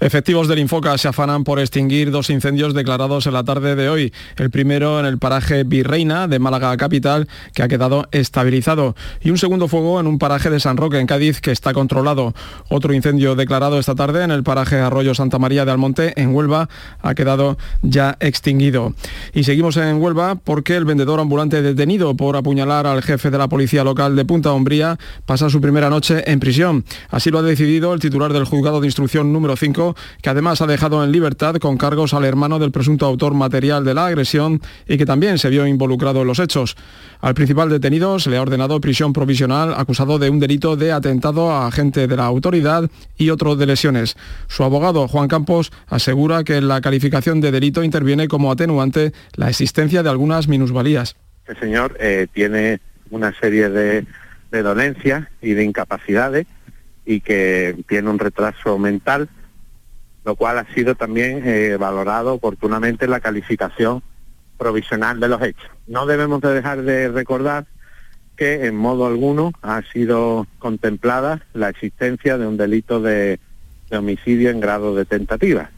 Efectivos del Infoca se afanan por extinguir dos incendios declarados en la tarde de hoy. El primero en el paraje Virreina de Málaga Capital, que ha quedado estabilizado. Y un segundo fuego en un paraje de San Roque, en Cádiz, que está controlado. Otro incendio declarado esta tarde en el paraje Arroyo Santa María de Almonte, en Huelva, ha quedado ya extinguido. Y seguimos en Huelva porque el vendedor ambulante detenido por apuñalar al jefe de la policía local de Punta Umbría pasa su primera noche en prisión. Así lo ha decidido el titular del juzgado de instrucción número 5 que además ha dejado en libertad con cargos al hermano del presunto autor material de la agresión y que también se vio involucrado en los hechos. Al principal detenido se le ha ordenado prisión provisional acusado de un delito de atentado a agente de la autoridad y otro de lesiones. Su abogado, Juan Campos, asegura que la calificación de delito interviene como atenuante la existencia de algunas minusvalías. El señor eh, tiene una serie de dolencias y de incapacidades y que tiene un retraso mental lo cual ha sido también eh, valorado oportunamente en la calificación provisional de los hechos. No debemos de dejar de recordar que en modo alguno ha sido contemplada la existencia de un delito de homicidio en grado de tentativa.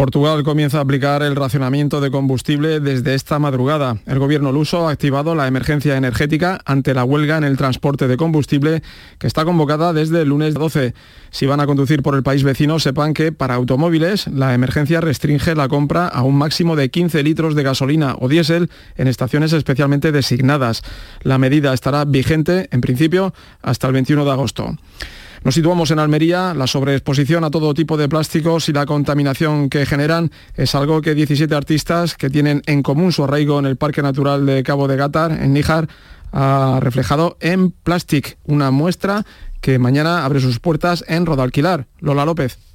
Portugal comienza a aplicar el racionamiento de combustible desde esta madrugada. El gobierno luso ha activado la emergencia energética ante la huelga en el transporte de combustible que está convocada desde el lunes 12. Si van a conducir por el país vecino, sepan que para automóviles la emergencia restringe la compra a un máximo de 15 litros de gasolina o diésel en estaciones especialmente designadas. La medida estará vigente, en principio, hasta el 21 de agosto. Nos situamos en Almería, la sobreexposición a todo tipo de plásticos y la contaminación que generan es algo que 17 artistas que tienen en común su arraigo en el Parque Natural de Cabo de Gatar, en Níjar, ha reflejado en Plastic, una muestra que mañana abre sus puertas en Rodalquilar. Lola López.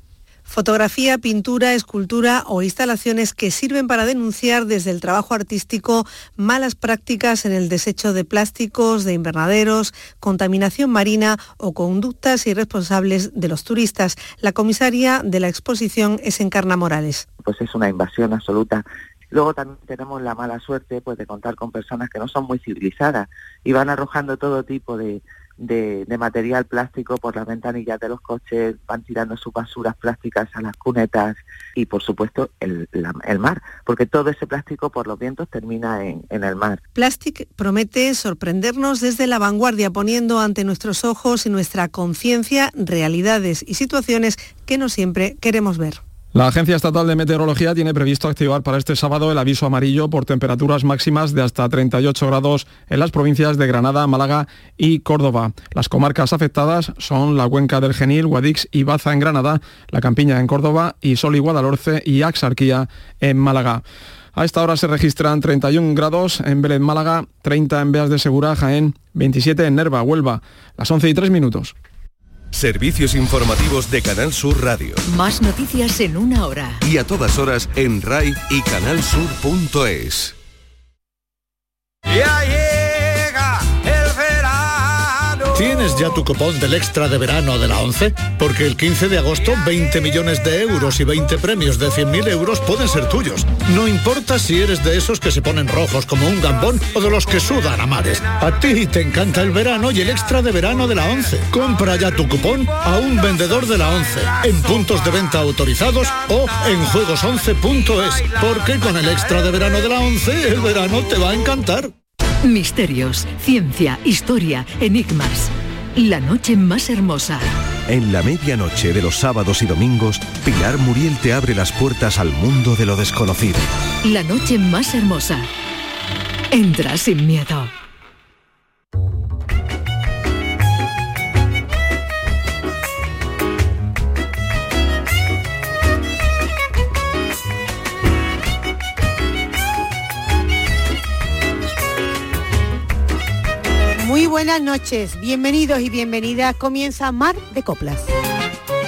Fotografía, pintura, escultura o instalaciones que sirven para denunciar desde el trabajo artístico malas prácticas en el desecho de plásticos, de invernaderos, contaminación marina o conductas irresponsables de los turistas. La comisaria de la exposición es Encarna Morales. Pues es una invasión absoluta Luego también tenemos la mala suerte pues, de contar con personas que no son muy civilizadas y van arrojando todo tipo de, de, material plástico por las ventanillas de los coches, van tirando sus basuras plásticas a las cunetas y por supuesto el, mar, porque todo ese plástico por los vientos termina en, en el mar. Plastic promete sorprendernos desde la vanguardia, poniendo ante nuestros ojos y nuestra conciencia realidades y situaciones que no siempre queremos ver. La Agencia Estatal de Meteorología tiene previsto activar para este sábado el aviso amarillo por temperaturas máximas de hasta 38 grados en las provincias de Granada, Málaga y Córdoba. Las comarcas afectadas son la Cuenca del Genil, Guadix y Baza en Granada, la Campiña en Córdoba y Sol y Guadalhorce y Axarquía en Málaga. A esta hora se registran 31 grados en Vélez, Málaga, 30 en Beas de Segura, Jaén, 27 en Nerva, Huelva. Las 11 y 3 minutos. Servicios informativos de Canal Sur Radio. Más noticias en una hora. Y a todas horas en RAI y canalsur.es. ¿Tienes ya tu cupón del extra de verano de la 11? Porque el 15 de agosto 20 millones de euros y 20 premios de 100.000 euros pueden ser tuyos. No importa si eres de esos que se ponen rojos como un gambón o de los que sudan a mares. A ti te encanta el verano y el extra de verano de la 11. Compra ya tu cupón a un vendedor de la 11 en puntos de venta autorizados o en juegos11.es. Porque con el extra de verano de la 11 el verano te va a encantar. Misterios, ciencia, historia, enigmas. La noche más hermosa. En la medianoche de los sábados y domingos, Pilar Muriel te abre las puertas al mundo de lo desconocido. La noche más hermosa. Entra sin miedo. Buenas noches, bienvenidos y bienvenidas. Comienza Mar de Coplas.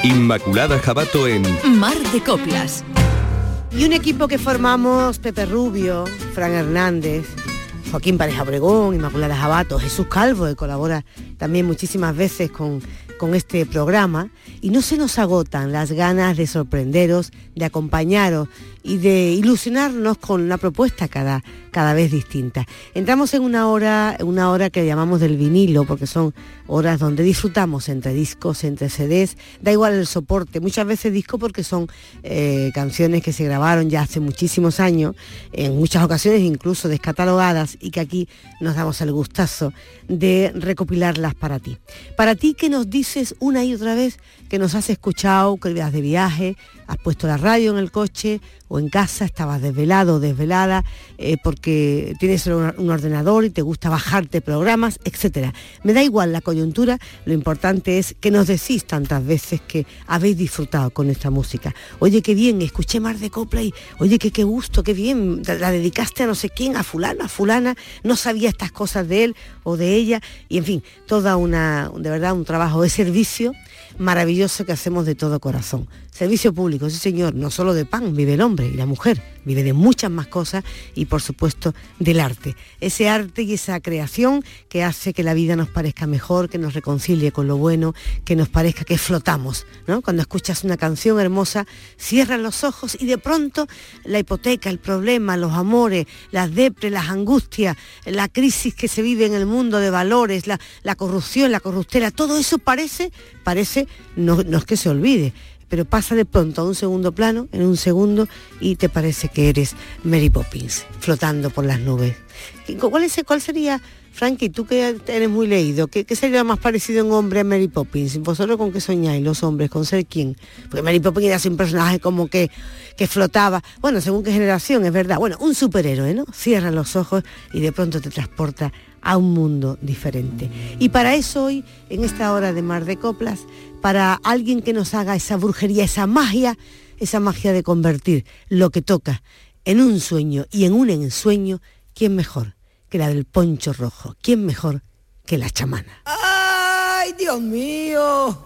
Inmaculada Jabato en Mar de Coplas. Y un equipo que formamos Pepe Rubio, Fran Hernández, Joaquín Pareja Obregón, Inmaculada Jabato, Jesús Calvo, que colabora también muchísimas veces con, con este programa. Y no se nos agotan las ganas de sorprenderos, de acompañaros y de ilusionarnos con una propuesta cada, cada vez distinta. Entramos en una hora, una hora que llamamos del vinilo, porque son horas donde disfrutamos entre discos, entre CDs, da igual el soporte, muchas veces disco porque son eh, canciones que se grabaron ya hace muchísimos años, en muchas ocasiones incluso descatalogadas y que aquí nos damos el gustazo de recopilarlas para ti. Para ti que nos dices una y otra vez que nos has escuchado, que ibas de viaje, has puesto la radio en el coche o en casa, estabas desvelado o desvelada eh, porque tienes un ordenador y te gusta bajarte programas, etc. Me da igual la coyuntura, lo importante es que nos decís tantas veces que habéis disfrutado con esta música. Oye, qué bien, escuché Mar de Copla y oye, qué, qué gusto, qué bien, la dedicaste a no sé quién, a fulana, a fulana, no sabía estas cosas de él o de ella, y en fin, toda una, de verdad, un trabajo de servicio maravilloso que hacemos de todo corazón. Servicio público, sí señor, no solo de pan vive el hombre y la mujer, vive de muchas más cosas y por supuesto del arte. Ese arte y esa creación que hace que la vida nos parezca mejor, que nos reconcilie con lo bueno, que nos parezca que flotamos. ¿no? Cuando escuchas una canción hermosa, cierras los ojos y de pronto la hipoteca, el problema, los amores, las depres, las angustias, la crisis que se vive en el mundo de valores, la, corrupción, la corruptela, todo eso parece, parece, no es que se olvide, pero pasa de pronto a un segundo plano, en un segundo, y te parece que eres Mary Poppins, flotando por las nubes. ¿Cuál, es, cuál sería, Frankie, tú que eres muy leído, ¿qué, sería más parecido en hombre a Mary Poppins? ¿Vosotros con qué soñáis los hombres? ¿Con ser quién? Porque Mary Poppins era un personaje como que, que flotaba, bueno, según qué generación, es verdad. Bueno, un superhéroe, ¿no? Cierra los ojos y de pronto te transporta a un mundo diferente. Y para eso hoy, en esta hora de Mar de Coplas, para alguien que nos haga esa brujería, esa magia, esa magia de convertir lo que toca en un sueño y en un ensueño, ¿quién mejor que la del poncho rojo? ¿Quién mejor que la chamana? ¡Ay, Dios mío!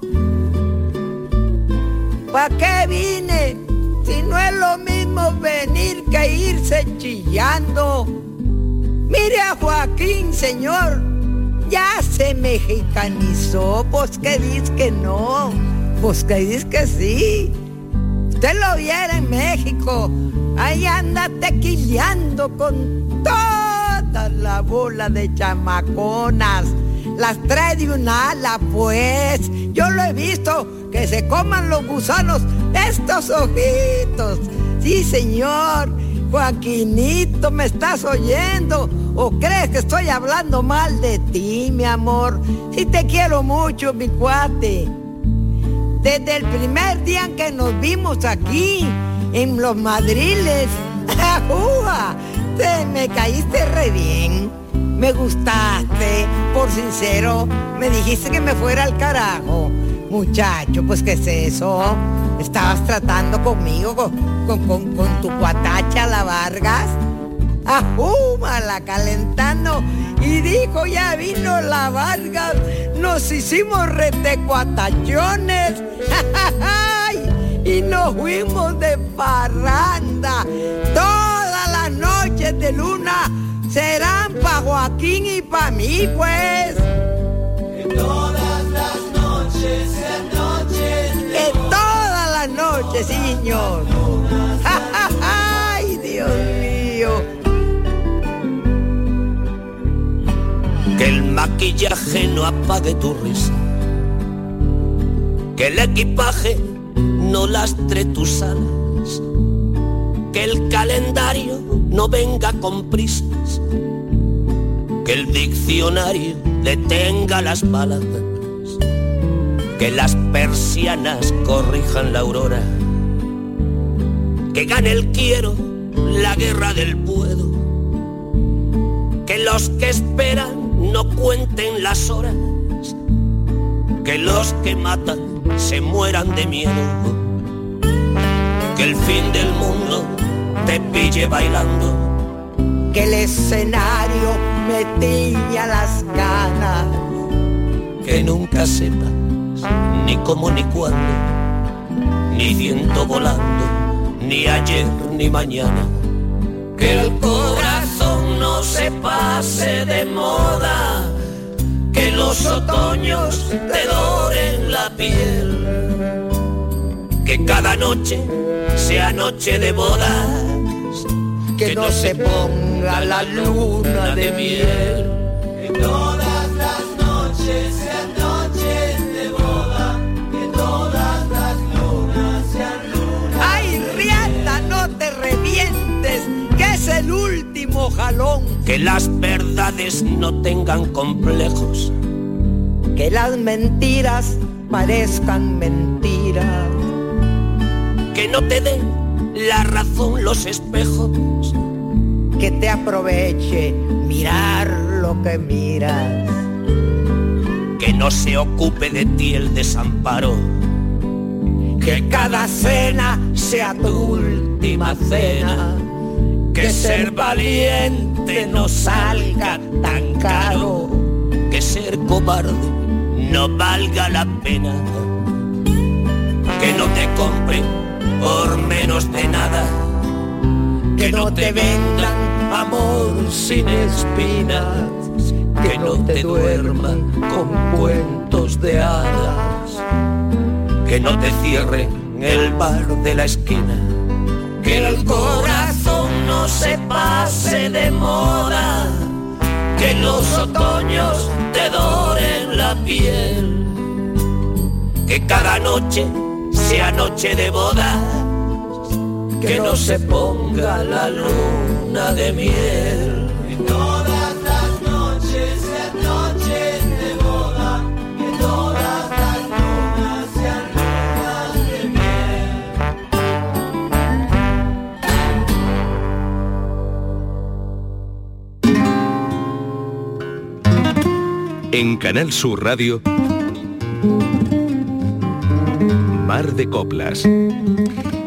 ¿Para qué vine? Si no es lo mismo venir que irse chillando. Mire a Joaquín, señor ya se mexicanizó, pues que dices que no, pues que dices que sí. Usted lo viera en México, ahí anda tequileando con toda la bola de chamaconas. Las trae de un ala, pues. Yo lo he visto, que se coman los gusanos estos ojitos. Sí, señor. Joaquinito, ¿me estás oyendo? ¿O crees que estoy hablando mal de ti, mi amor? Si te quiero mucho, mi cuate. Desde el primer día en que nos vimos aquí, en los madriles, te me caíste re bien. Me gustaste, por sincero, me dijiste que me fuera al carajo. Muchacho, pues ¿qué es eso? ¿Estabas tratando conmigo, con, con, con tu cuatacha la Vargas? la calentando y dijo ya vino la Vargas, nos hicimos retecuatachones y nos fuimos de parranda. Todas las noches de luna serán pa' Joaquín y pa' mí, pues. Señor. Ay, Dios mío. que el maquillaje no apague tu risa, que el equipaje no lastre tus alas, que el calendario no venga con prisas, que el diccionario detenga las palabras, que las persianas corrijan la aurora, que gane el quiero la guerra del puedo, que los que esperan no cuenten las horas, que los que matan se mueran de miedo, que el fin del mundo te pille bailando, que el escenario me tiña las ganas, que nunca sepas ni cómo ni cuándo, ni viento volando, ni ayer ni mañana, que el corazón no se pase de moda, que los otoños te doren la piel, que cada noche sea noche de bodas, que no se ponga la luna de miel. El último jalón. que las verdades no tengan complejos, Que las mentiras parezcan mentiras. que no te den la razón los espejos, Que te aproveche mirar lo que miras. que no se ocupe de ti el desamparo, Que cada cena sea tu última cena. Que ser valiente no salga tan caro, que ser cobarde no valga la pena, que no te compre por menos de nada, Que no te vendan amor sin espinas. que no te duerman con cuentos de hadas, que no te cierren el bar de la esquina, que el corazón no se pase de moda, que los otoños te doren la piel, que cada noche sea noche de boda, que no se ponga la luna de miel. En Canal Sur Radio, Mar de Coplas.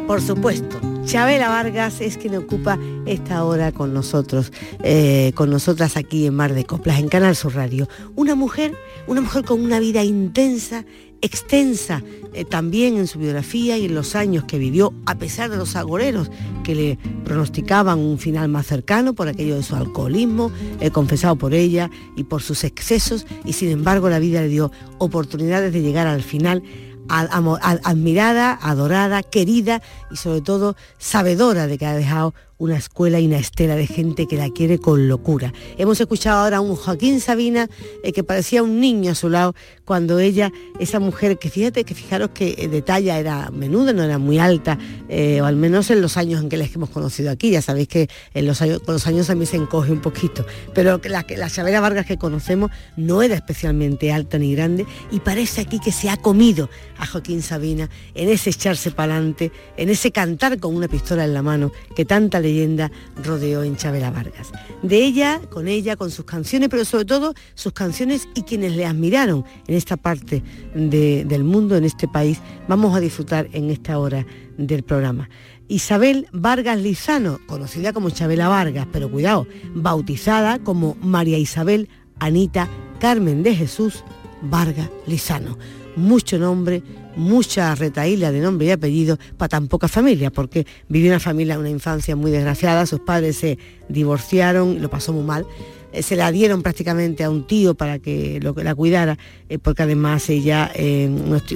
Por supuesto, Chabela Vargas es quien ocupa esta hora con nosotros, eh, con nosotras aquí en Mar de Coplas, en Canal Sur Radio. Una mujer, una mujer con una vida intensa, extensa, eh, también en su biografía y en los años que vivió, a pesar de los agoreros que le pronosticaban un final más cercano por aquello de su alcoholismo, eh, confesado por ella y por sus excesos, y sin embargo la vida le dio oportunidades de llegar al final admirada, adorada, querida y sobre todo sabedora de que ha dejado una escuela y una estela de gente que la quiere con locura. Hemos escuchado ahora a un Joaquín Sabina eh, que parecía un niño a su lado cuando ella, esa mujer que fíjate que fijaros que eh, de talla era menuda, no era muy alta, eh, o al menos en los años en que les hemos conocido aquí, ya sabéis que en los años, con los años a mí se encoge un poquito, pero la, la Chabela Vargas que conocemos no era especialmente alta ni grande y parece aquí que se ha comido a Joaquín Sabina en ese echarse para adelante, en ese cantar con una pistola en la mano que tanta leyenda rodeó en Chabela Vargas. De ella, con ella, con sus canciones, pero sobre todo sus canciones y quienes le admiraron en esta parte de- del mundo, en este país, vamos a disfrutar en esta hora del programa. Isabel Vargas Lizano, conocida como Chabela Vargas, pero cuidado, bautizada como María Isabel Anita Carmen de Jesús Vargas Lizano. Mucho nombre, mucha retaíla de nombre y apellido para tan poca familia, porque vivió una familia, una infancia muy desgraciada, sus padres se divorciaron, lo pasó muy mal, eh, se la dieron prácticamente a un tío para que lo la cuidara, eh, porque además ella, eh,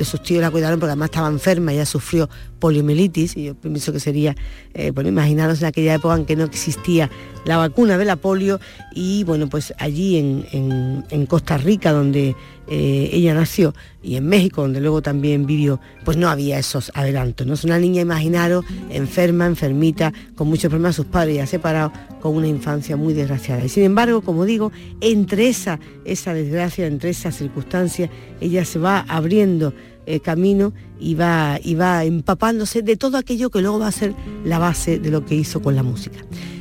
sus tíos la cuidaron porque además estaba enferma, ella sufrió poliomielitis, y yo pienso que sería, eh, bueno, imaginaros en aquella época en que no existía la vacuna de la polio, y bueno, pues allí en, en- Costa Rica, donde eh, ella nació, y en México, donde luego también vivió, pues no había esos adelantos, ¿no? Es una niña, imaginaros, enferma, enfermita, con muchos problemas, sus padres ya separados, con una infancia muy desgraciada. Y sin embargo, como digo, entre esa, esa desgracia, entre esas circunstancias, ella se va abriendo eh, camino y va, y va empapándose de todo aquello que luego va a ser la base de lo que hizo con la música.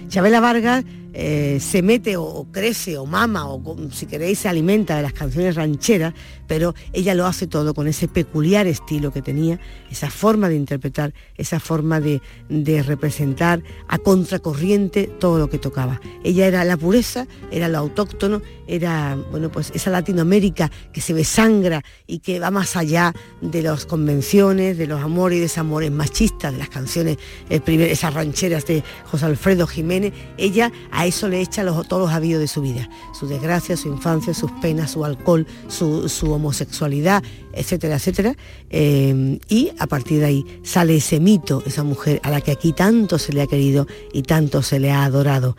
Chabela Vargas eh, se mete o, crece o mama o si queréis se alimenta de las canciones rancheras, pero ella lo hace todo con ese peculiar estilo que tenía, esa forma de interpretar, esa forma de, representar a contracorriente todo lo que tocaba. Ella era la pureza, era lo autóctono, era bueno pues esa Latinoamérica que se besangra y que va más allá de las convenciones, de los amores y desamores machistas, de las canciones, eh, esas rancheras de José Alfredo Jiménez. Ella, a eso le echa los, todos los avíos de su vida, su desgracia, su infancia, sus penas, su alcohol, su, homosexualidad, etcétera, etcétera. Eh, y a partir de ahí sale ese mito, esa mujer a la que aquí tanto se le ha querido y tanto se le ha adorado.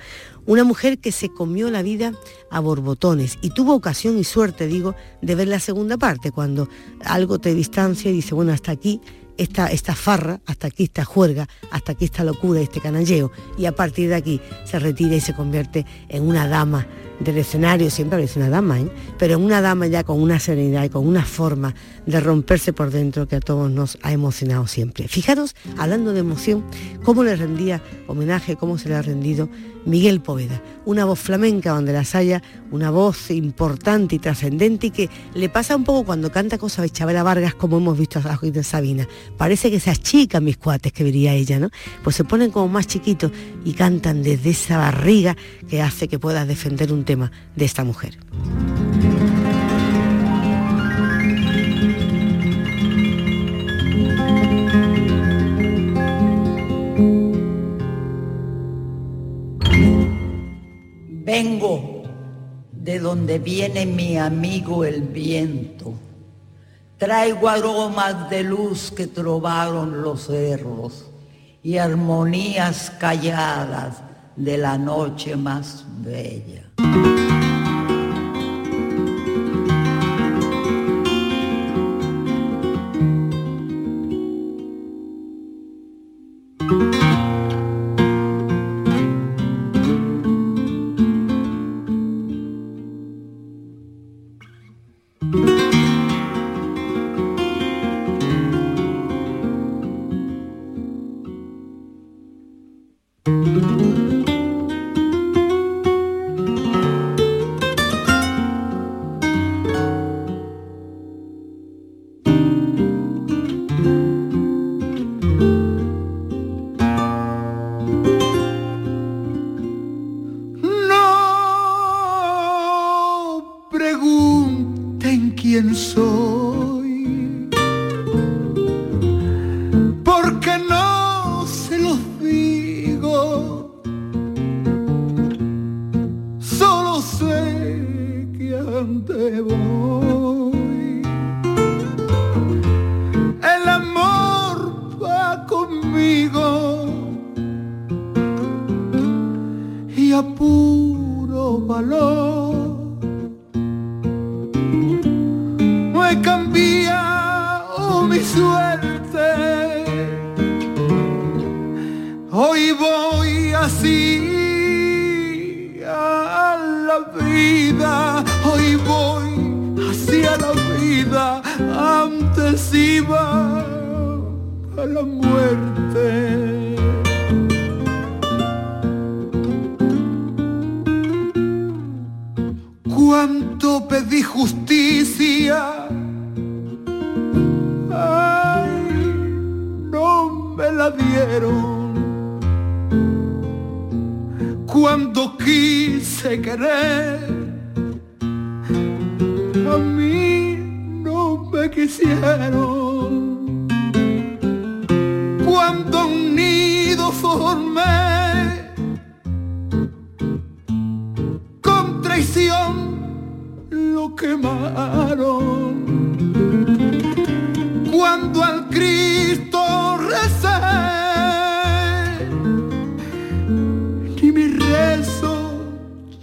Una mujer que se comió la vida a borbotones y tuvo ocasión y suerte, digo, de ver la segunda parte, cuando algo te distancia y dice, bueno, hasta aquí esta, esta farra, hasta aquí esta juerga, hasta aquí esta locura, este canalleo, y a partir de aquí se retira y se convierte en una dama del escenario, siempre parece una dama, ¿eh? pero en una dama ya con una serenidad y con una forma de romperse por dentro que a todos nos ha emocionado siempre. Fijaros, hablando de emoción, cómo le rendía homenaje, cómo se le ha rendido Miguel Poveda, una voz flamenca donde las haya, una voz importante y trascendente y que le pasa un poco cuando canta cosas de Chabela Vargas, como hemos visto a de Sabina. Parece que se achican mis cuates, que vería ella, ¿no? Pues se ponen como más chiquitos y cantan desde esa barriga que hace que puedas defender un tema de esta mujer. Vengo de donde viene mi amigo el viento. Traigo aromas de luz que trovaron los cerros y armonías calladas de la noche más bella.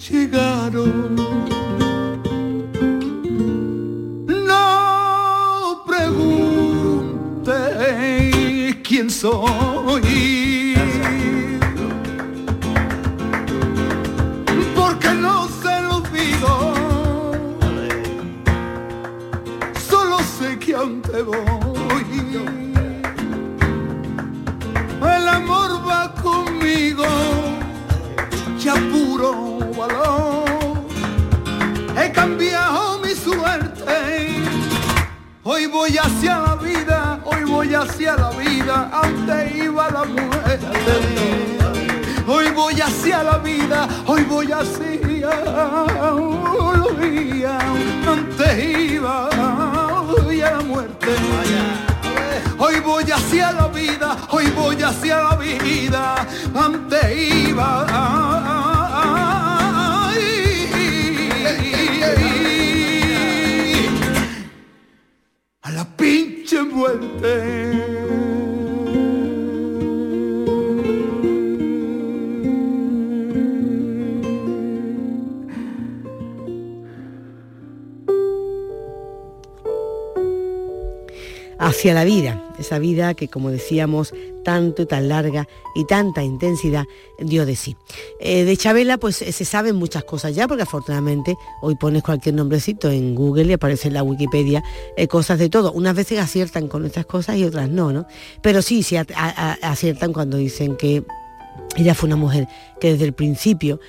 Llegaron. No pregunte quién soy. Voy hacia la vida, antes iba la muerte. Hoy voy hacia la vida, hoy voy hacia la vida, antes iba a la muerte. Hoy voy hacia la vida, hoy voy hacia la vida, antes iba hacia la vida, esa vida que como decíamos tanto y tan larga y tanta intensidad dio de sí. Eh, de Chabela pues eh, se saben muchas cosas ya porque afortunadamente hoy pones cualquier nombrecito en Google y aparece en la Wikipedia eh, cosas de todo. Unas veces aciertan con estas cosas y otras no, ¿no? Pero sí, sí aciertan cuando dicen que ella fue una mujer que desde el principio,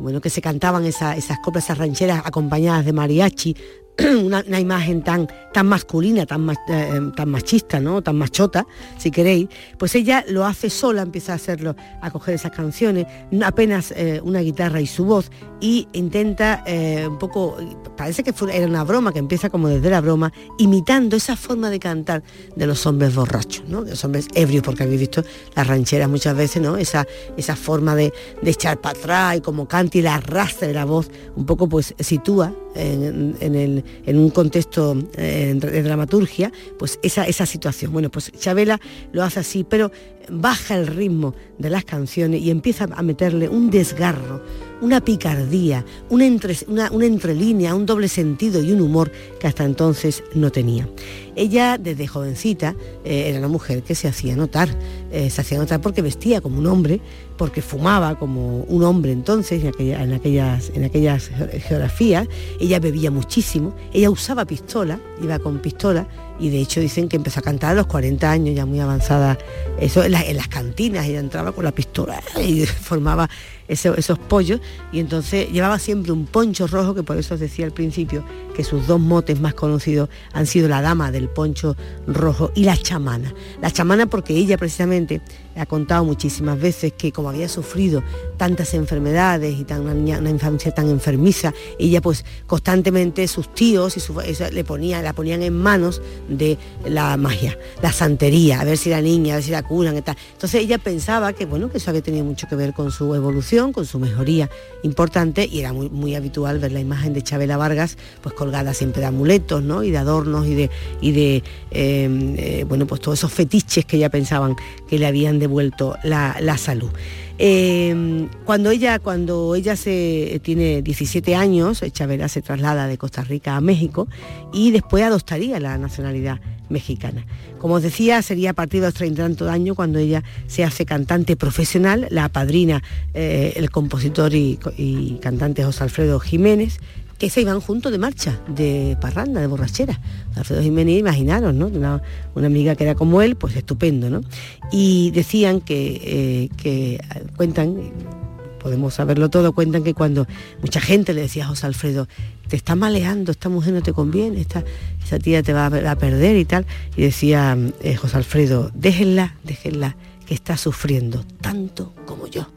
bueno, que se cantaban esa- esas coplas, esas rancheras acompañadas de mariachi, una, imagen tan, tan masculina, tan, eh, tan machista, ¿no? tan machota, si queréis, pues ella lo hace sola, empieza a hacerlo, a coger esas canciones, apenas eh, una guitarra y su voz, y intenta eh, un poco, parece que fue- era una broma, que empieza como desde la broma, imitando esa forma de cantar de los hombres borrachos, ¿no? de los hombres ebrios, porque habéis visto las rancheras muchas veces, ¿no? esa, esa forma de, de echar para atrás y como canta y la arrastra de la voz, un poco pues sitúa en, en un contexto eh, de dramaturgia, pues esa, esa situación. Bueno, pues Chabela lo hace así, pero baja el ritmo de las canciones y empieza a meterle un desgarro, una picardía, una, entre, una, entrelínea, un doble sentido y un humor que hasta entonces no tenía. Ella desde jovencita eh, era una mujer que se hacía notar, eh, se hacía notar porque vestía como un hombre, porque fumaba como un hombre entonces en, aquella- aquellas, en aquellas ge- geografías, ella bebía muchísimo, ella usaba pistola, iba con pistola y de hecho dicen que empezó a cantar a los 40 años, ya muy avanzada, eso en las cantinas, ella entraba con la pistola y formaba eso- esos pollos y entonces llevaba siempre un poncho rojo, que por eso os decía al principio que sus dos motes más conocidos han sido la dama del poncho rojo y la chamana. La chamana porque ella precisamente ha contado muchísimas veces que como había sufrido tantas enfermedades y tan, una, infancia tan enfermiza, ella pues constantemente sus tíos y su- eso le ponían, la ponían en manos de la magia, la santería, a ver si la niña, a ver si la curan y. Entonces ella pensaba que bueno, que eso había tenido mucho que ver con su evolución, con su mejoría importante y era muy, muy habitual ver la imagen de Chabela Vargas pues colgada siempre de amuletos, ¿no? Y de adornos y de, y de eh, eh, bueno, pues todos esos fetiches que ella pensaban que le habían devuelto la, la salud. Eh, cuando ella, cuando ella se tiene 17 años, Chabela se traslada de Costa Rica a México y después adoptaría la nacionalidad mexicana. Como os decía, sería a partir de los 30 y tantos años cuando ella se hace cantante profesional, la padrina eh, el compositor y, cantante José Alfredo Jiménez, que se iban juntos de marcha, de parranda, de borrachera. Alfredo Jiménez, imaginaros, ¿no? Una, amiga que era como él, pues estupendo, ¿no? Y decían que, eh, que cuentan, podemos saberlo todo, cuentan que cuando mucha gente le decía a José Alfredo, te está maleando, esta mujer no te conviene, esta, tía te va a, perder y tal, y decía eh, José Alfredo, déjenla, déjenla, que está sufriendo tanto como yo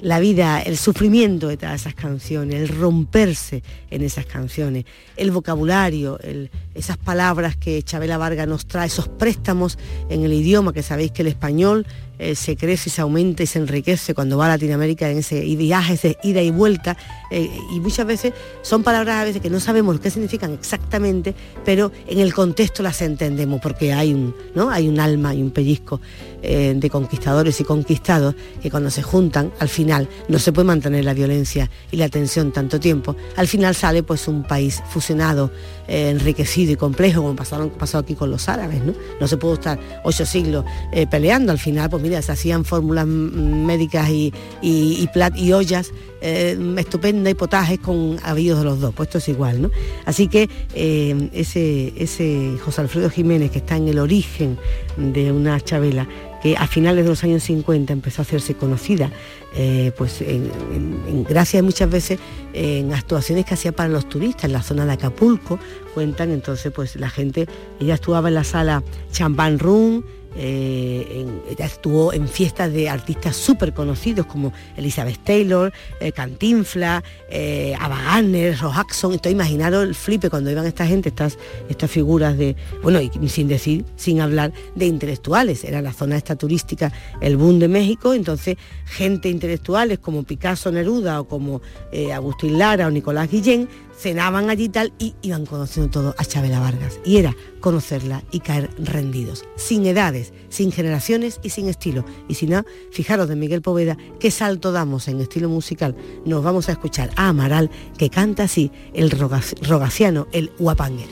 la vida, el sufrimiento de todas esas canciones, el romperse en esas canciones, el vocabulario, el- esas palabras que Chabela Varga nos trae, esos préstamos en el idioma, que sabéis que el español eh, se crece se aumenta y se enriquece cuando va a Latinoamérica en ese viaje, ese ida y vuelta, eh, y muchas veces son palabras a veces que no sabemos qué significan exactamente, pero en el contexto las entendemos porque hay un, ¿no? hay un alma y un pellizco eh, de conquistadores y conquistados que cuando se juntan, al final no se puede mantener la violencia y la tensión tanto tiempo. Al final sale pues un país fusionado, eh, enriquecido y complejo, como pasaron, pasó aquí con los árabes, ¿no? No se pudo estar ocho siglos eh, peleando. Al final, pues mira, se hacían fórmulas médicas y, y, y ollas eh, estupendas y potajes con avíos de los dos, pues esto es igual, ¿no? Así que ese, ese José Alfredo Jiménez que está en el origen de una Chabela, que a finales de los años 50 empezó a hacerse conocida, eh, pues en- en- en- gracias muchas veces en actuaciones que hacía para los turistas en la zona de Acapulco, cuentan entonces pues la gente, ella actuaba en la sala Champagne Room, eh, en- actuó en fiestas de artistas súper conocidos como Elizabeth Taylor, eh, Cantinfla, eh, Ava Gardner, Ross Jackson. Entonces imaginaros el flipe cuando iban esta gente, estas, estas figuras de, bueno, y sin decir, sin hablar de intelectuales. Era la zona esta turística, el boom de México, entonces gente intelectuales como Picasso Neruda o como eh, Agustín Lara o Nicolás Guillén cenaban allí tal y iban conociendo todo a Chabela Vargas. Y era conocerla y caer rendidos, sin edades, sin generaciones y sin estilo. Y si no, fijaros de Miguel Poveda, qué salto damos en estilo musical. Nos vamos a escuchar a Amaral, que canta así el roga- rogaciano, el huapanguer.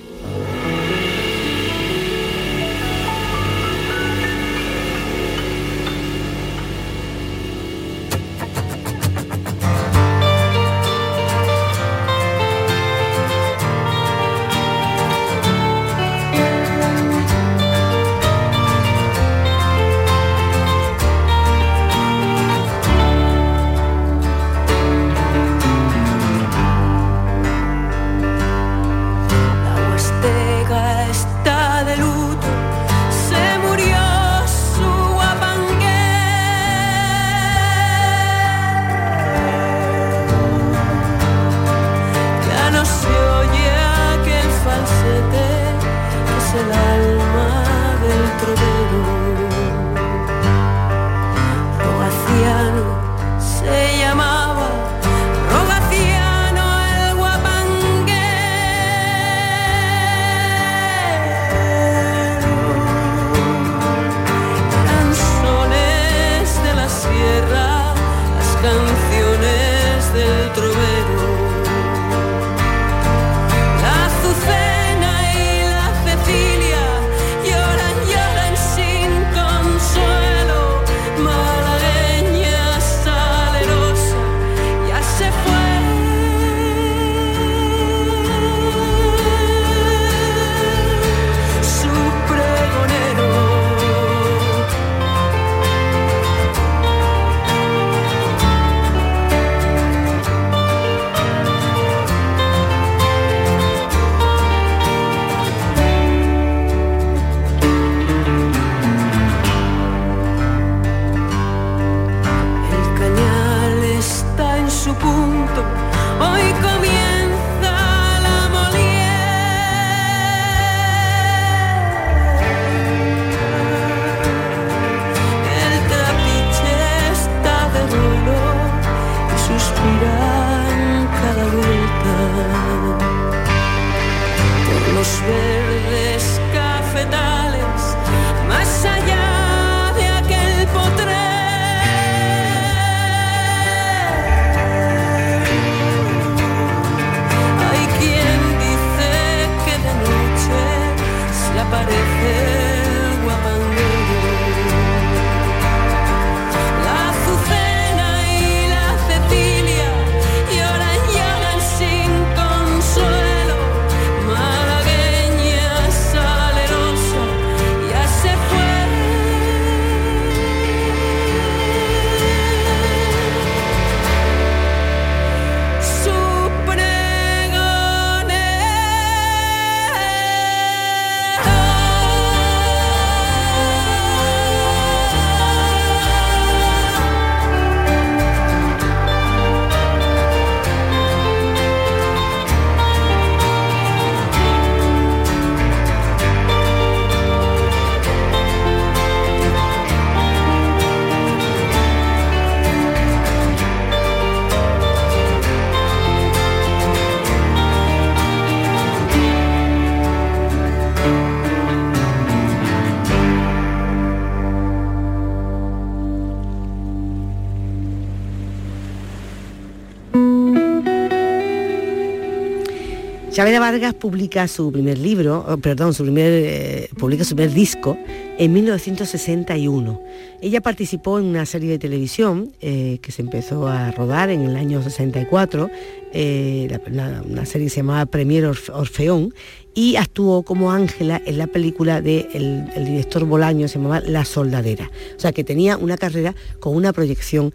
Chavela Vargas publica su primer libro, oh, perdón, su primer, eh, publica su primer disco en 1961. Ella participó en una serie de televisión eh, que se empezó a rodar en el año 64, eh, una, serie que se llamaba Premier Orfe- Orfeón, y actuó como Ángela en la película del de el director Bolaño, se llamaba La Soldadera. O sea que tenía una carrera con una proyección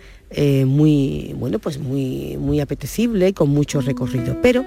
muy, bueno, pues muy, muy apetecible, con mucho recorrido. Pero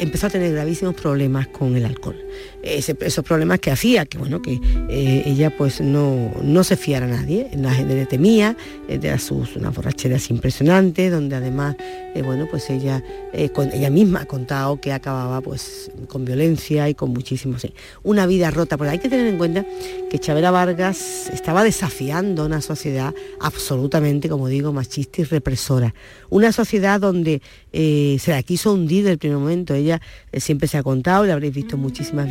empezó a tener gravísimos problemas con el alcohol. Esos problemas que hacía que bueno que eh, ella pues no, no se fiara a nadie, la gente le temía, eh, de sus unas borracheras impresionantes, donde además eh, bueno pues ella eh, ella misma ha contado que acababa pues con violencia y con muchísimos una vida rota. Porque hay que tener en cuenta que Chavela Vargas estaba desafiando una sociedad absolutamente, como digo, machista y represora. Una sociedad donde eh, se la quiso hundir del primer momento. Ella eh, siempre se ha contado, le habréis visto muchísimas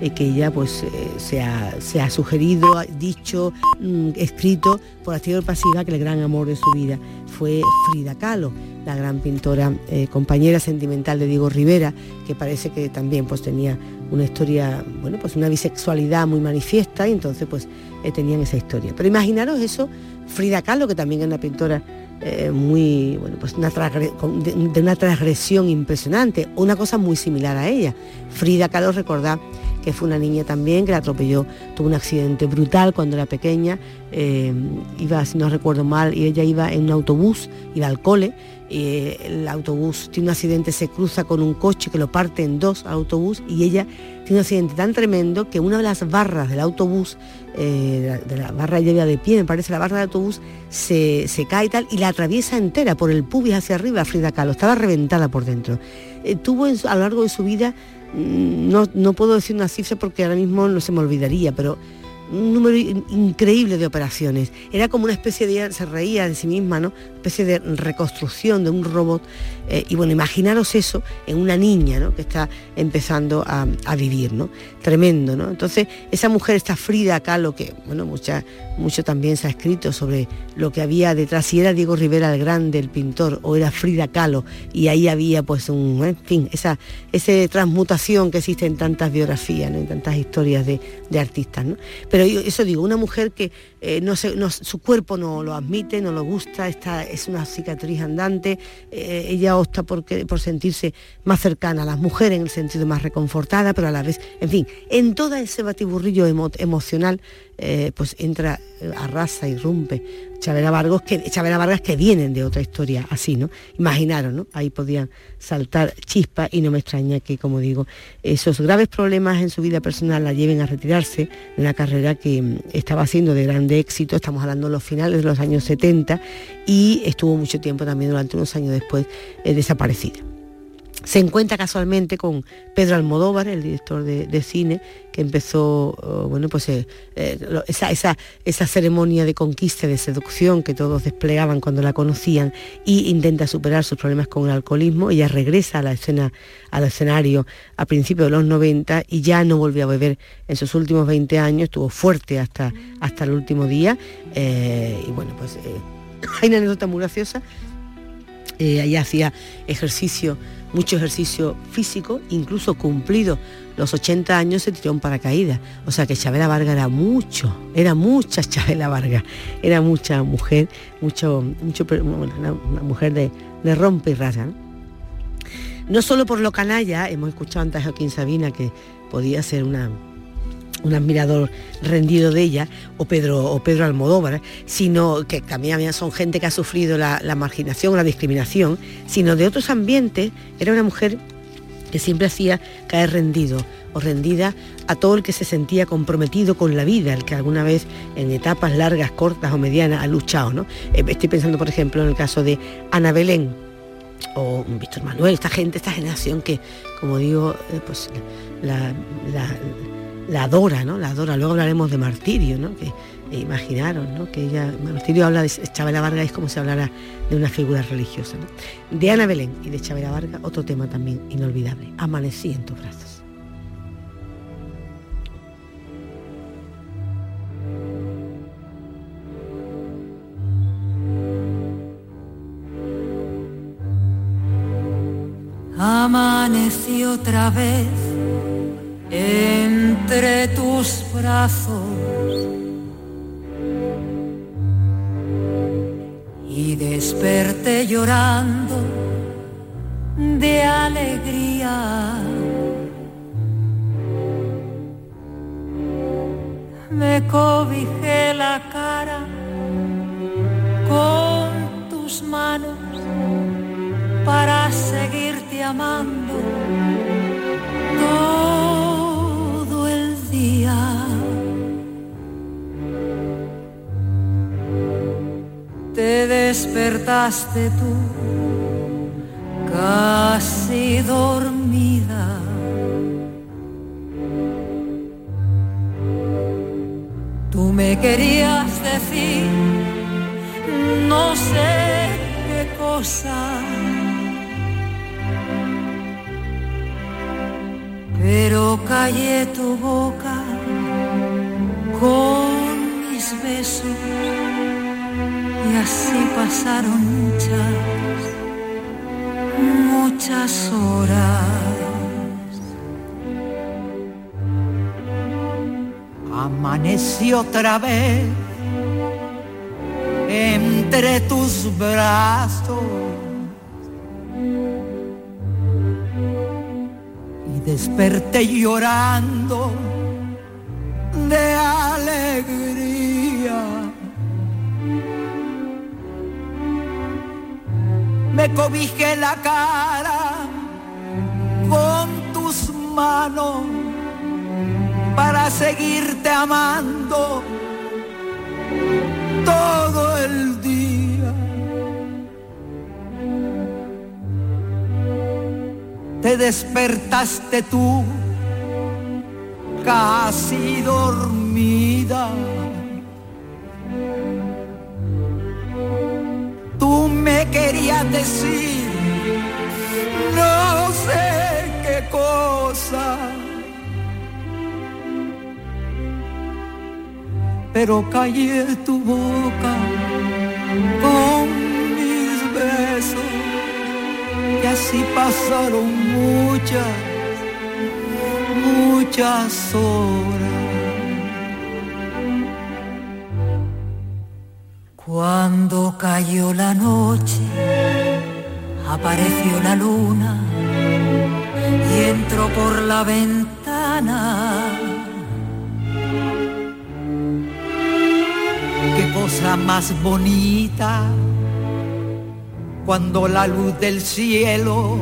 eh, que ella pues eh, se, ha, sugerido, dicho, mm, escrito por activa pasiva que el gran amor de su vida fue Frida Kahlo, la gran pintora, eh, compañera sentimental de Diego Rivera, que parece que también pues tenía una historia, bueno, pues una bisexualidad muy manifiesta y entonces pues tenían esa historia. Pero imaginaros eso, Frida Kahlo, que también es una pintora eh, muy, bueno, pues de, de una transgresión impresionante, una cosa muy similar a ella. Frida Kahlo, recordad que fue una niña también que la atropelló, tuvo un accidente brutal cuando era pequeña, eh, iba, si no recuerdo mal, y ella iba en un autobús, iba al cole, eh, el autobús tiene un accidente, se cruza con un coche que lo parte en dos autobús y ella tiene un accidente tan tremendo que una de las barras del autobús, eh, de, la, barra iba de pie, me parece, la barra del autobús se, se cae y tal y la atraviesa entera por el pubis hacia arriba Frida Kahlo, estaba reventada por dentro. Eh, tuvo a lo largo de su vida, no, no puedo decir una cifra porque ahora mismo no se me olvidaría, pero un número in- increíble de operaciones. Era como una especie de, se reía de sí misma, ¿no? Especie de reconstrucción de un robot. eh, y bueno, imaginaros eso en una niña, ¿no? Que está empezando a, vivir, ¿no? Tremendo, ¿no? Entonces, esa mujer, esta Frida Kahlo, que, bueno, mucha, mucho también se ha escrito sobre lo que había detrás, si era Diego Rivera el Grande, el pintor, o era Frida Kahlo, y ahí había pues un, fin, esa, esa transmutación que existe en tantas biografías, ¿no? en tantas historias de, artistas, ¿no? Pero eso digo, una mujer que eh, no se- no- su cuerpo no lo admite, no lo gusta, está, es una cicatriz andante, eh, ella opta por, por sentirse más cercana a las mujeres en el sentido más reconfortada, pero a la vez, en fin, en todo ese batiburrillo emo- emocional, eh, pues entra, eh, arrasa, irrumpe. Chavela Vargas, que, Chavela Vargas que vienen de otra historia así, ¿no? Imaginaron, ¿no? Ahí podían saltar chispas y no me extraña que, como digo, esos graves problemas en su vida personal la lleven a retirarse de una carrera que mm, estaba haciendo de grande éxito, estamos hablando de los finales de los años 70 y estuvo mucho tiempo también durante unos años después eh, desaparecida. Se encuentra casualmente con Pedro Almodóvar, el director de, cine, que empezó, oh, bueno, pues eh, eh, esa, ceremonia de conquista, de seducción que todos desplegaban cuando la conocían y intenta superar sus problemas con el alcoholismo. Ella regresa a la escena, al escenario a principios de los 90 y ya no volvió a beber en sus últimos 20 años, estuvo fuerte hasta, hasta el último día. eh, y bueno, pues hay una anécdota muy graciosa ella hacía ejercicio, mucho ejercicio físico, incluso cumplido los 80 años se tiró un paracaídas. O sea que Chabela Vargas era mucho, era mucha Chabela Vargas, era mucha mujer, mucho, mucho, una, una mujer de, de rompe y raya. ¿no? No solo por lo canalla, hemos escuchado antes a Joaquín Sabina que podía ser una, un admirador rendido de ella, o Pedro, o Pedro Almodóvar, sino que también son gente que ha sufrido la, la marginación, la discriminación, sino de otros ambientes, era una mujer que siempre hacía caer rendido o rendida a todo el que se sentía comprometido con la vida, el que alguna vez en etapas largas, cortas o medianas ha luchado. ¿no? Eh, Estoy pensando, por ejemplo, en el caso de Ana Belén, o Víctor Manuel, esta gente, esta generación que, como digo, eh, pues la- la adora, ¿no? La adora. Luego hablaremos de martirio, ¿no? Que eh, imaginaron, ¿no? Que ella, martirio habla de Chabela Vargas, es como si hablara de una figura religiosa, ¿no? De Ana Belén y de Chabela Vargas, otro tema también inolvidable. Amanecí en tus brazos. Amanecí otra vez entre tus brazos y desperté llorando de alegría. Me cobijé la cara con tus manos para seguirte amando despertaste tú casi dormida. Tú me querías decir no sé qué cosa pero callé tu boca con mis besos y así pasaron muchas, muchas horas. Amanecí otra vez entre tus brazos y desperté llorando de alegría. Me cobijé la cara con tus manos para seguirte amando todo el día. Te despertaste tú casi dormida. Tú me querías decir no sé qué cosa. pero callé tu boca con mis besos y así pasaron muchas, muchas horas. Cuando cayó la noche, apareció la luna y entró por la ventana. Qué cosa más bonita cuando la luz del cielo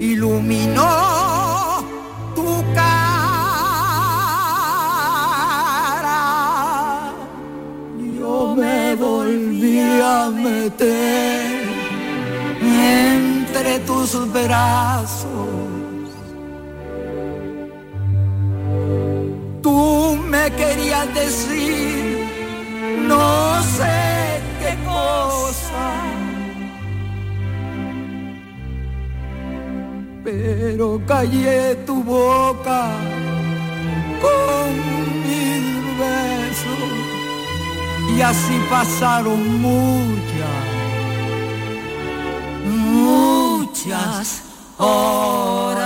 iluminó volví a meter entre tus brazos. Tú me querías decir no sé qué cosa, pero callé tu boca con mis besos y así pasaron muchas, muchas horas.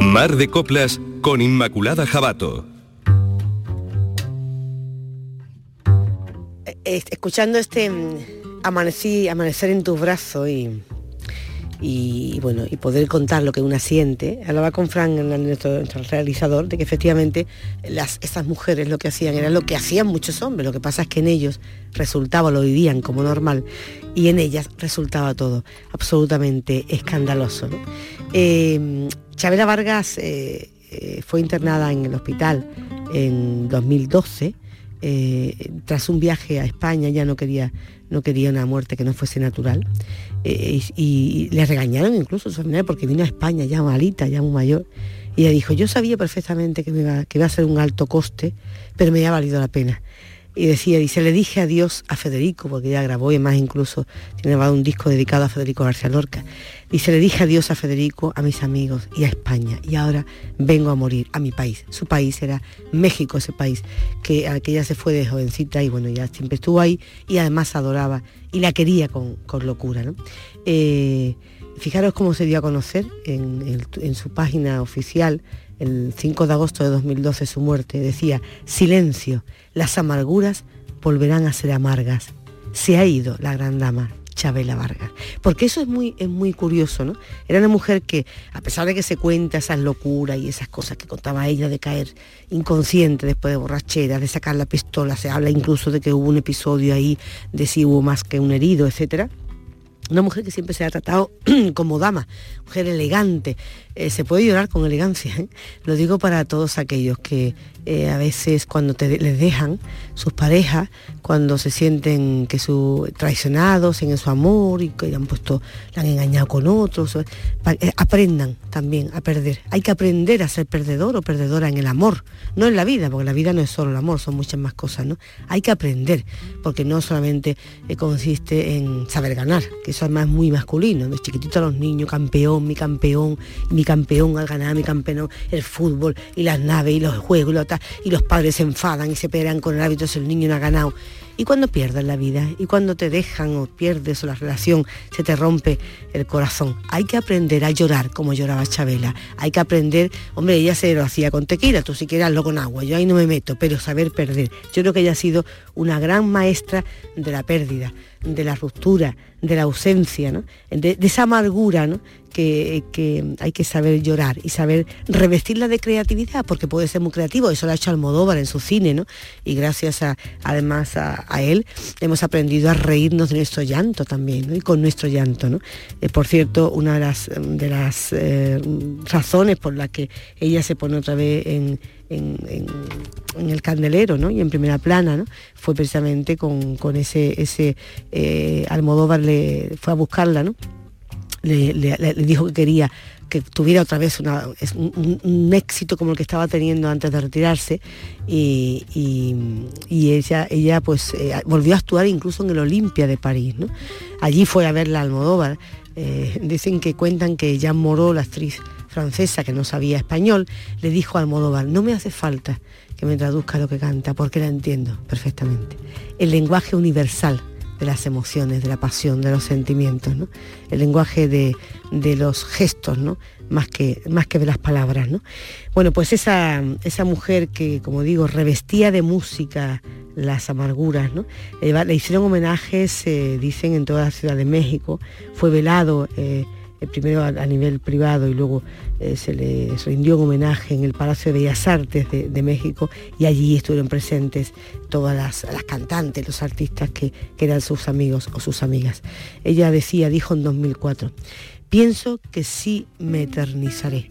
Mar de Coplas con Inmaculada Jabato. Eh, escuchando este mm, amanecí, amanecer en tus brazos y, bueno, y poder contar lo que una siente, hablaba con Frank, nuestro, nuestro realizador, de que efectivamente las, estas mujeres lo que hacían era lo que hacían muchos hombres, lo que pasa es que en ellos resultaba, lo vivían como normal, y en ellas resultaba todo absolutamente escandaloso. ¿no? Eh, Chabela Vargas eh, eh, fue internada en el hospital en 2012 eh, tras un viaje a España ya no quería, no quería una muerte que no fuese natural eh, y, le regañaron incluso su familia porque vino a España ya malita, ya muy mayor y ella dijo, yo sabía perfectamente que, me iba, a ser un alto coste, pero me había valido la pena. Y decía, y se le dije adiós a Federico, porque ella grabó y más incluso tiene grabado un disco dedicado a Federico García Lorca. Y se le dije adiós a Federico, a mis amigos y a España. Y ahora vengo a morir a mi país. Su país era México, ese país que, al que ella se fue de jovencita y bueno, ya siempre estuvo ahí y además adoraba y la quería con, locura. Eh, fijaros cómo se dio a conocer en, en su página oficial el 5 de agosto de 2012 su muerte. Decía, silencio, las amarguras volverán a ser amargas. Se ha ido la gran dama. Chabela Vargas. Porque eso es muy, es muy curioso, ¿no? Era una mujer que, a pesar de que se cuenta esas locuras y esas cosas que contaba ella de caer inconsciente después de borrachera, de sacar la pistola, se habla incluso de que hubo un episodio ahí de si hubo más que un herido, etcétera una mujer que siempre se ha tratado como dama, mujer elegante. Eh, se puede llorar con elegancia, ¿eh? lo digo para todos aquellos que, eh, a veces cuando te, les dejan sus parejas, cuando se sienten que su traicionados en su amor y que han puesto, la han engañado con otros, aprendan también a perder. Hay que aprender a ser perdedor o perdedora en el amor, no en la vida, porque la vida no es solo el amor, son muchas más cosas, ¿no? Hay que aprender, porque no solamente consiste en saber ganar, que eso además es muy masculino, de chiquitito a los niños, campeón, mi campeón, campeón al ganar, mi campeón, el fútbol y las naves y los juegos y, lo tal, y los padres se enfadan y se pelean con el árbitro si el niño no ha ganado. Y cuando pierdes la vida, y cuando te dejan o pierdes o la relación se te rompe el corazón, hay que aprender a llorar como lloraba Chabela. Hay que aprender, hombre, ella se lo hacía con tequila, tú si quieres hazlo con agua, yo ahí no me meto, pero saber perder. Yo creo que ella ha sido una gran maestra de la pérdida, de la ruptura, de la ausencia, ¿no? de, esa amargura ¿no? que, que hay que saber llorar y saber revestirla de creatividad, porque puede ser muy creativo, eso lo ha hecho Almodóvar en su cine, ¿no? y gracias a, además a, él hemos aprendido a reírnos de nuestro llanto también, y con nuestro llanto. ¿no? Eh, por cierto, una de las, de las eh, razones por las que ella se pone otra vez en, en, el candelero ¿no? y en primera plana ¿no? fue precisamente con, con ese, ese eh, Almodóvar le fue a buscarla, ¿no? le, dijo que quería que tuviera otra vez un, éxito como el que estaba teniendo antes de retirarse y, y- ella, ella pues eh, volvió a actuar incluso en el Olimpia de París. ¿no? Allí fue a verla Almodóvar. Eh, dicen que cuentan que Jean Moreau, la actriz francesa que no sabía español, le dijo a Almodóvar, no me hace falta que me traduzca lo que canta, porque la entiendo perfectamente. El lenguaje universal de las emociones, de la pasión, de los sentimientos, ¿no? El lenguaje de, de los gestos, ¿no? Más que, más que de las palabras, ¿no? Bueno, pues esa, esa mujer que, como digo, revestía de música las amarguras, ¿no? Le, va- le hicieron homenajes, eh, dicen, en toda la Ciudad de México, fue velado eh, eh, primero a, nivel privado y luego eh, se le rindió un homenaje en el Palacio de Bellas Artes de, México y allí estuvieron presentes todas las, las cantantes, los artistas que, que eran sus amigos o sus amigas. Ella decía, dijo en 2004, pienso que sí me eternizaré.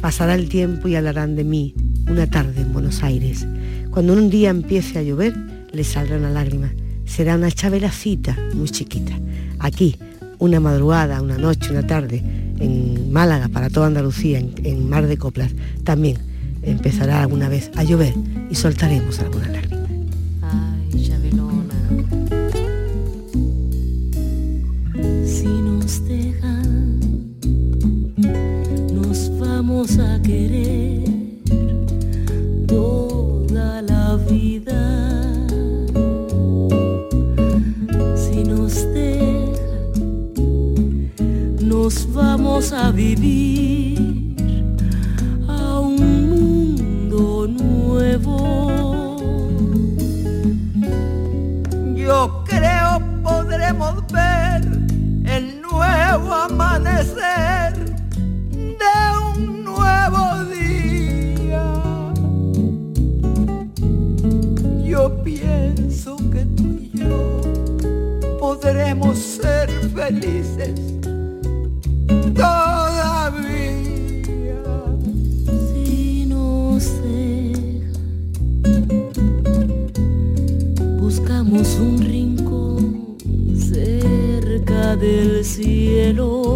Pasará el tiempo y hablarán de mí una tarde en Buenos Aires. Cuando un día empiece a llover, le saldrá una lágrima. Será una chabelacita muy chiquita. Aquí, una madrugada, una noche, una tarde, en Málaga, para toda Andalucía, en, Mar de Coplas, también empezará alguna vez a llover y soltaremos alguna lágrima. A querer toda la vida. Nos vamos a vivir a un mundo nuevo. Yo creo podremos ver el nuevo amanecer de un nuevo día. Yo pienso que tú y yo podremos ser felices del cielo.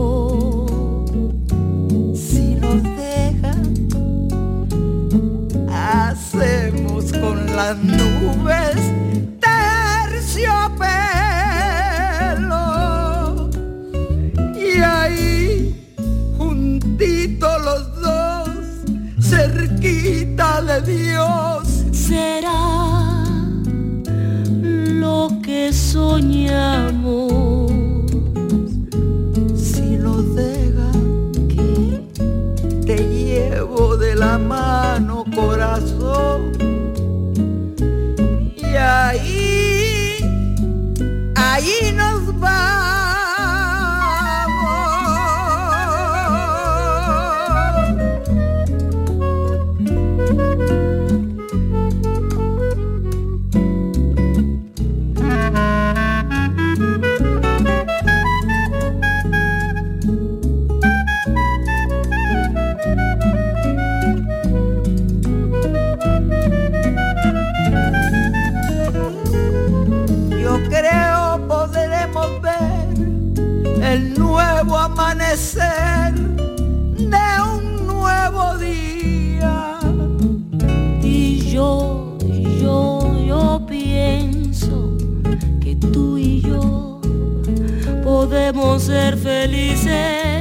Ser felices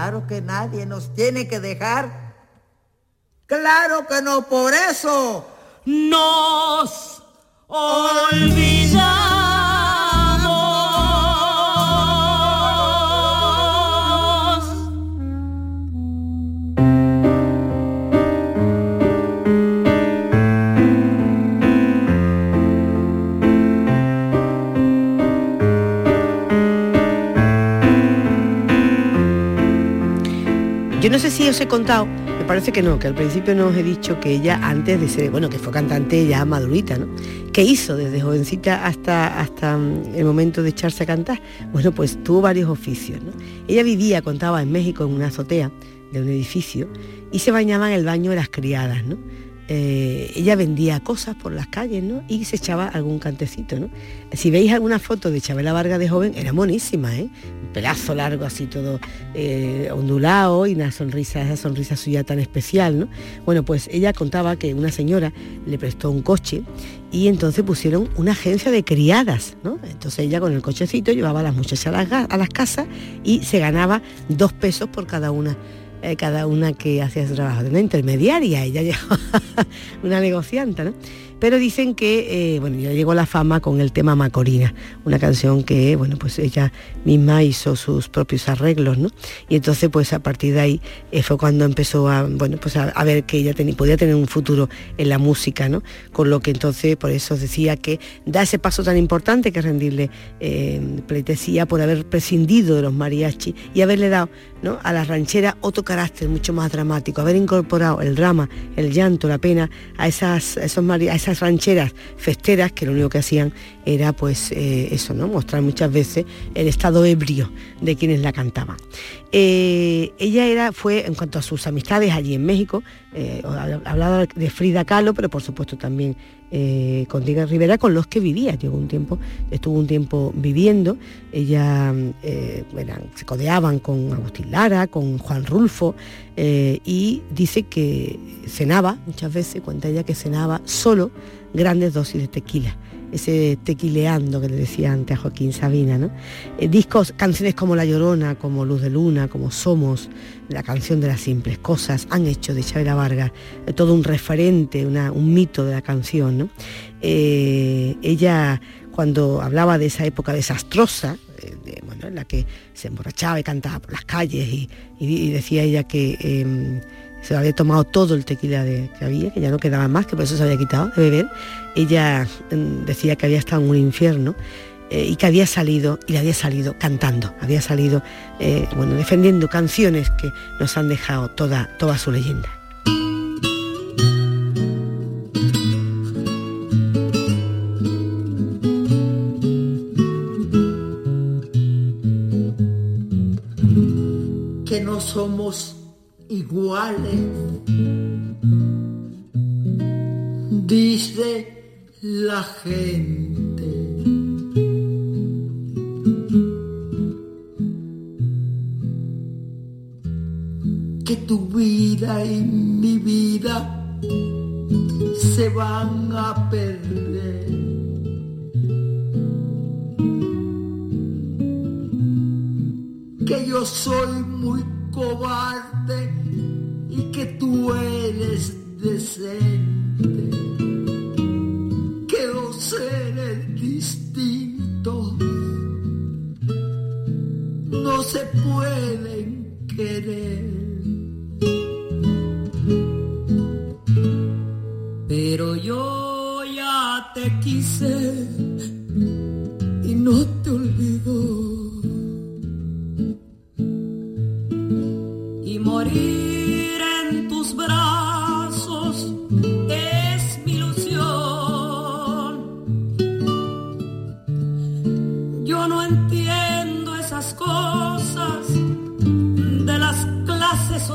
Claro que nadie nos tiene que dejar. Claro que no, por eso Nos olvidamos. No sé si os he contado, me parece que no, que al principio no os he dicho que ella antes de ser, bueno, que fue cantante ya madurita, ¿no? ¿Qué hizo desde jovencita hasta, hasta mm, el momento de echarse a cantar? Bueno, pues tuvo varios oficios, ¿no? Ella vivía, contaba, en México en una azotea de un edificio y se bañaba en el baño de las criadas, ¿no? Eh, ella vendía cosas por las calles, ¿no? Y se echaba algún cantecito, ¿no? Si veis alguna foto de Chabela Vargas de joven, era monísima, ¿eh? Un pelazo largo así todo eh, ondulado y una sonrisa, esa sonrisa suya tan especial, ¿no? Bueno, pues ella contaba que una señora le prestó un coche y entonces pusieron una agencia de criadas, ¿no? Entonces ella con el cochecito llevaba a las muchachas a las, a las casas y se ganaba dos pesos por cada una eh, cada una que hacía ese trabajo, de una intermediaria, ella llegó una negociante, ¿no? Pero dicen que, eh, bueno, ya llegó la fama con el tema Macorina, una canción que, bueno, pues ella misma hizo sus propios arreglos, ¿no? Y entonces, pues a partir de ahí eh, fue cuando empezó a, bueno, pues a, ver que ella tenía, podía tener un futuro en la música, ¿no? Con lo que entonces, por eso decía que da ese paso tan importante que rendirle eh, pleitesía por haber prescindido de los mariachi y haberle dado, ¿no? A la ranchera otro carácter mucho más dramático, haber incorporado el drama, el llanto, la pena a esas, a esos rancheras festeras que lo único que hacían era pues eh, eso, ¿no? Mostrar muchas veces el estado ebrio de quienes la cantaban. Eh, ella era, fue, en cuanto a sus amistades allí en México, eh, hablaba de Frida Kahlo, pero por supuesto también eh, con Diego Rivera, con los que vivía. Un tiempo, estuvo un tiempo viviendo. Ella eh, se codeaban con Agustín Lara, con Juan Rulfo, eh, y dice que cenaba, muchas veces, cuenta ella que cenaba solo grandes dosis de tequila ese tequileando que le decía antes a Joaquín Sabina, ¿no? Eh, discos, canciones como La Llorona, como Luz de Luna, como Somos, la canción de las simples cosas, han hecho de Chabela Vargas eh, todo un referente, una- un mito de la canción, ¿no? Eh, ella cuando hablaba de esa época desastrosa, de- bueno, en la que se emborrachaba y cantaba por las calles y, y- decía ella que eh, se había tomado todo el tequila de- que había, que ya no quedaba más, que por eso se había quitado de beber. Ella mm, decía que había estado en un infierno eh, y que había salido, y había salido cantando, había salido, eh, bueno, defendiendo canciones que nos han dejado toda, toda su leyenda. que no somos iguales. Dice la gente. Que tu vida y mi vida se van a perder. Que yo soy muy cobarde que tú eres decente, que dos seres distintos no se pueden querer. Pero yo ya te quise y no te olvido.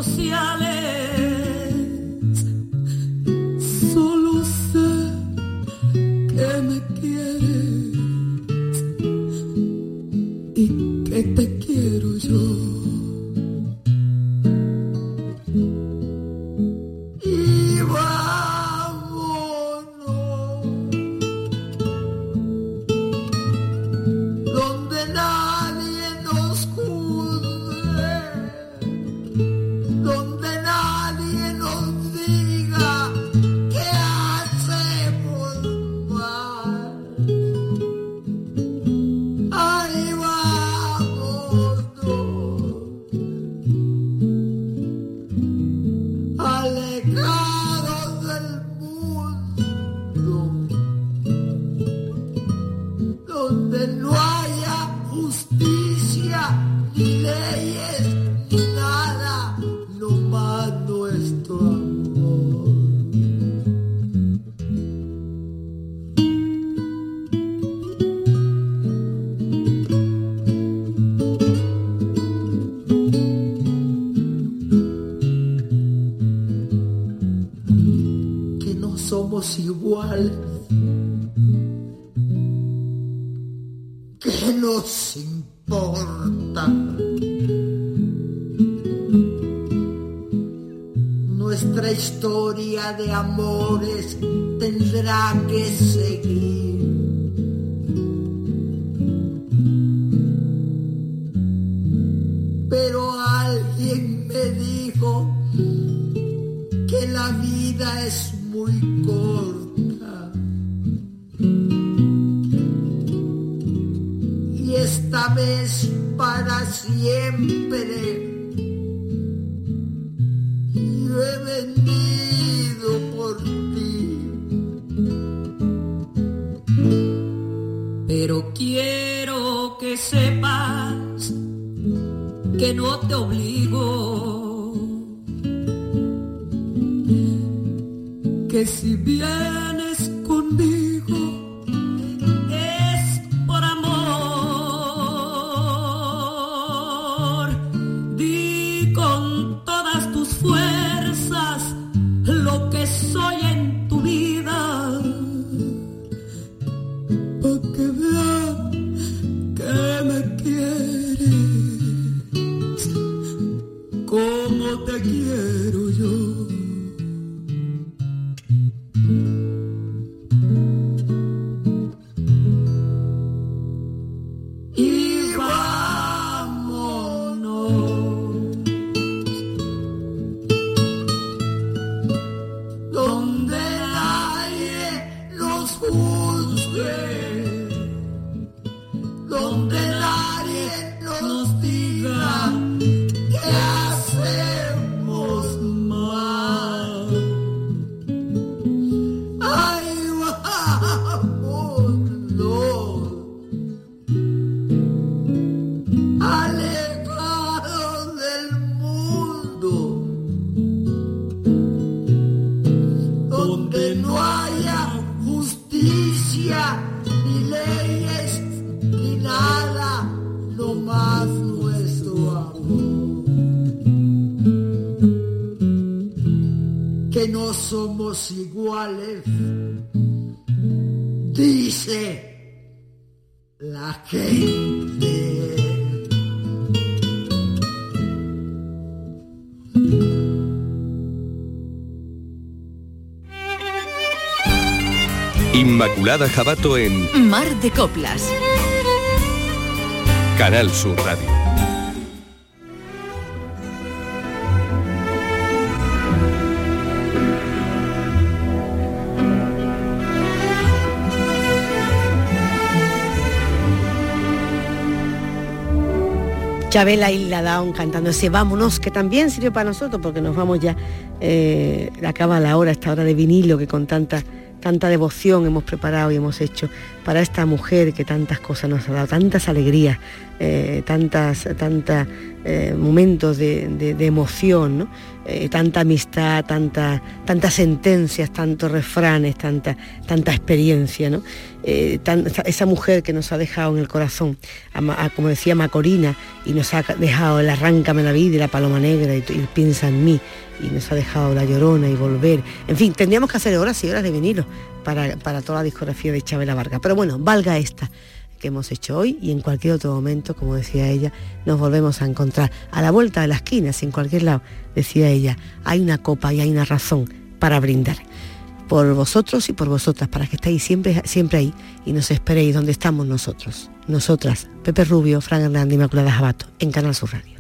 sociales. es muy corta. Y esta vez para siempre. Yo he venido por ti. Pero quiero que sepas que no te obligo que si bien ni leyes, ni nada, lo más nuestro amor. Que no somos iguales, dice la gente. Inmaculada Jabato en Mar de Coplas. Canal Sur Radio. Chabela Isla Down cantando ese Vámonos, que también sirve para nosotros porque nos vamos ya, eh, acaba la hora, esta hora de vinilo que con tanta, tanta devoción hemos preparado y hemos hecho para esta mujer que tantas cosas nos ha dado, tantas alegrías, eh, tantas, eh, momentos de, emoción. Eh, tanta amistad, tanta, tantas sentencias, tantos refranes, tanta, tanta experiencia, ¿no? Eh, tan- esa- mujer que nos ha dejado en el corazón, a como decía Macorina, y nos ha dejado el Arráncame la vida y la Paloma Negra y Piensa en mí, y nos ha dejado La Llorona y Volver. En fin, tendríamos que hacer horas y horas de vinilo para, para toda la discografía de Chabela Vargas. Pero bueno, valga esta que hemos hecho hoy y en cualquier otro momento, como decía ella, nos volvemos a encontrar a la vuelta de la esquina, en cualquier lado, decía ella, hay una copa y hay una razón para brindar por vosotros y por vosotras, para que estéis siempre, siempre ahí y nos esperéis donde estamos nosotros. Nosotras, Pepe Rubio, Fran Hernández Inmaculada Jabato, en Canal Sur Radio.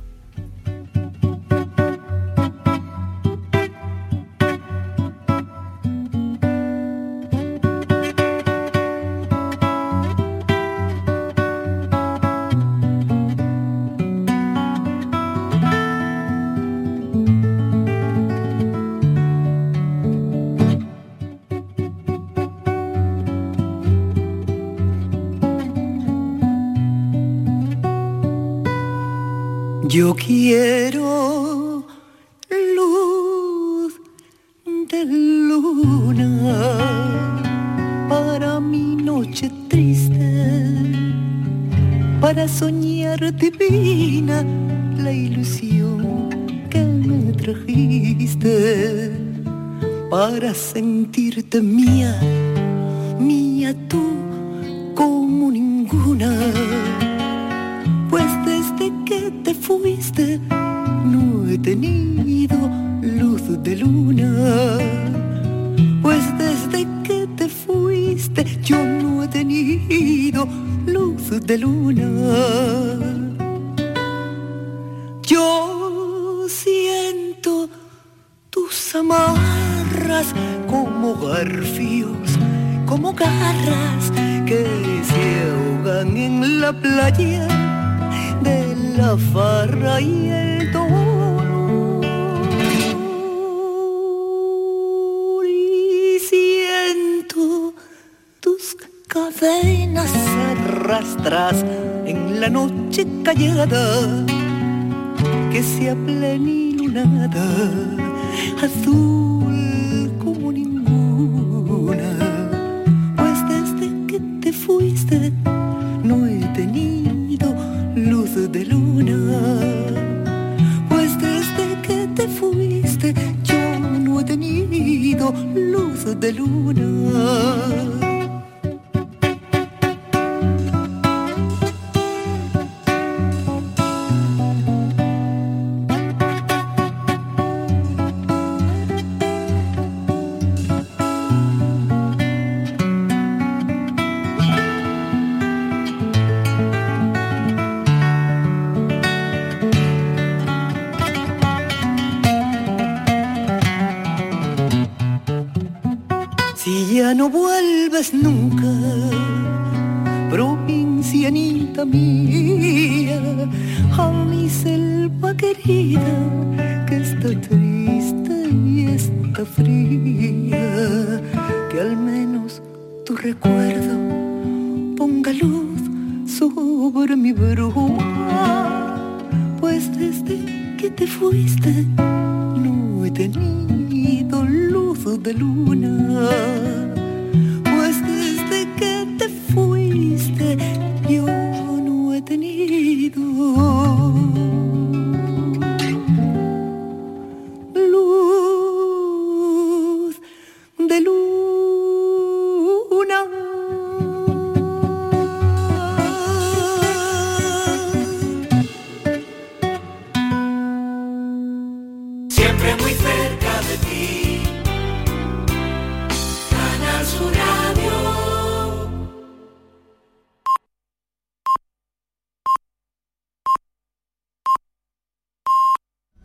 Yo quiero